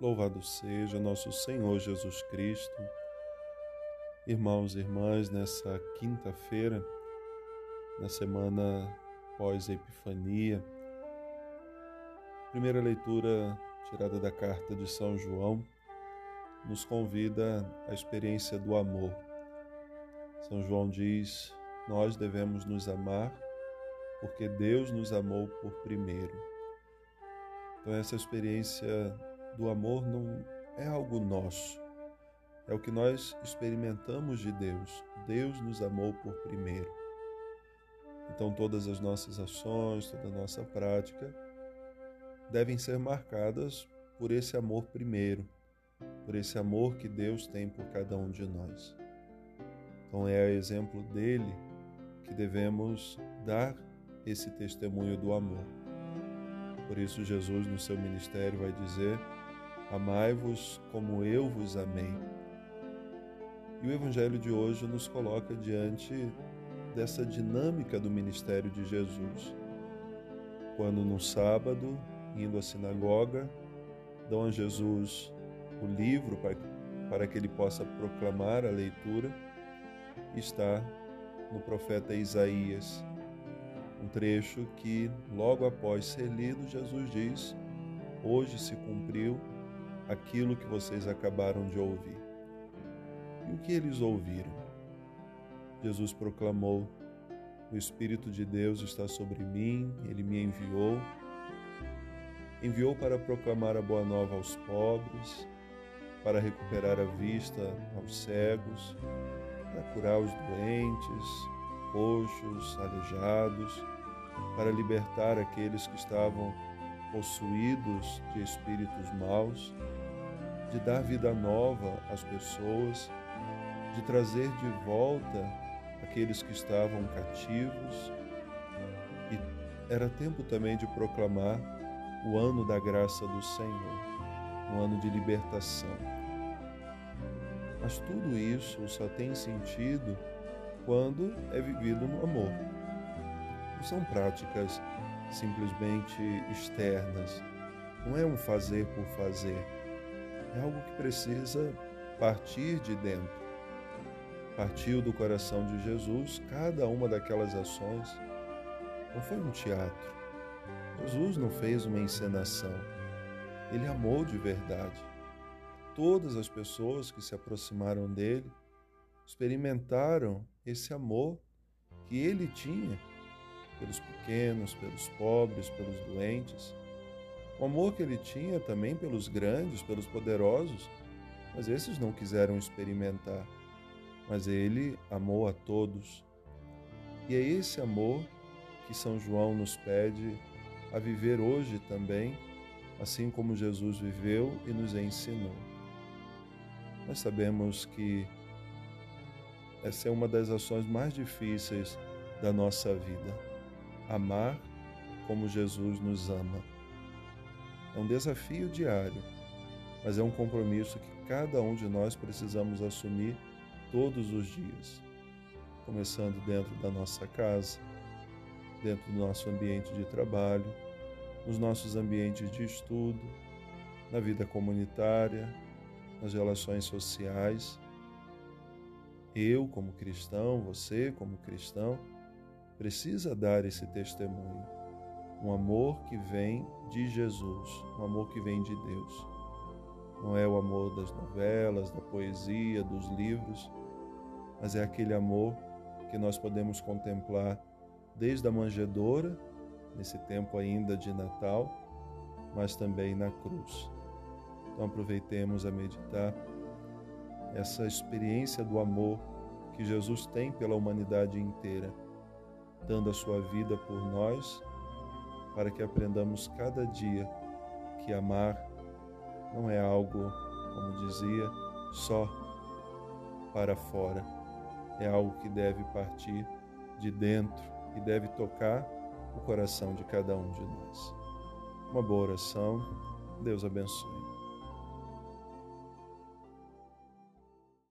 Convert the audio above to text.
Louvado seja nosso Senhor Jesus Cristo. Irmãos e irmãs, nessa quinta-feira, na semana pós-Epifania, primeira leitura tirada da carta de São João, nos convida à experiência do amor. São João diz: Nós devemos nos amar porque Deus nos amou por primeiro. Então, essa experiência do amor não é algo nosso, é o que nós experimentamos de Deus. Deus nos amou por primeiro. Então, todas as nossas ações, toda a nossa prática devem ser marcadas por esse amor primeiro, por esse amor que Deus tem por cada um de nós. Então, é a exemplo dele que devemos dar esse testemunho do amor. Por isso, Jesus, no seu ministério, vai dizer Amai-vos como eu vos amei. E o Evangelho de hoje nos coloca diante dessa dinâmica do ministério de Jesus. Quando no sábado, indo à sinagoga, dão a Jesus o livro para, para que ele possa proclamar a leitura, está no profeta Isaías, um trecho que, logo após ser lido, Jesus diz: Hoje se cumpriu aquilo que vocês acabaram de ouvir. E o que eles ouviram? Jesus proclamou: O Espírito de Deus está sobre mim, ele me enviou. Enviou para proclamar a boa nova aos pobres, para recuperar a vista aos cegos, para curar os doentes, coxos, aleijados, para libertar aqueles que estavam possuídos de espíritos maus, de dar vida nova às pessoas, de trazer de volta aqueles que estavam cativos. E era tempo também de proclamar o ano da graça do Senhor, um ano de libertação. Mas tudo isso só tem sentido quando é vivido no amor. Não são práticas simplesmente externas. Não é um fazer por fazer. É algo que precisa partir de dentro. Partiu do coração de Jesus cada uma daquelas ações. Não foi um teatro. Jesus não fez uma encenação. Ele amou de verdade. Todas as pessoas que se aproximaram dele experimentaram esse amor que ele tinha pelos pequenos, pelos pobres, pelos doentes. O amor que ele tinha também pelos grandes, pelos poderosos, mas esses não quiseram experimentar. Mas ele amou a todos. E é esse amor que São João nos pede a viver hoje também, assim como Jesus viveu e nos ensinou. Nós sabemos que essa é uma das ações mais difíceis da nossa vida amar como Jesus nos ama. É um desafio diário, mas é um compromisso que cada um de nós precisamos assumir todos os dias, começando dentro da nossa casa, dentro do nosso ambiente de trabalho, nos nossos ambientes de estudo, na vida comunitária, nas relações sociais. Eu, como cristão, você, como cristão, precisa dar esse testemunho. Um amor que vem de Jesus, um amor que vem de Deus. Não é o amor das novelas, da poesia, dos livros, mas é aquele amor que nós podemos contemplar desde a manjedoura, nesse tempo ainda de Natal, mas também na cruz. Então aproveitemos a meditar essa experiência do amor que Jesus tem pela humanidade inteira dando a sua vida por nós, para que aprendamos cada dia que amar não é algo, como dizia, só para fora, é algo que deve partir de dentro e deve tocar o coração de cada um de nós. Uma boa oração, Deus abençoe.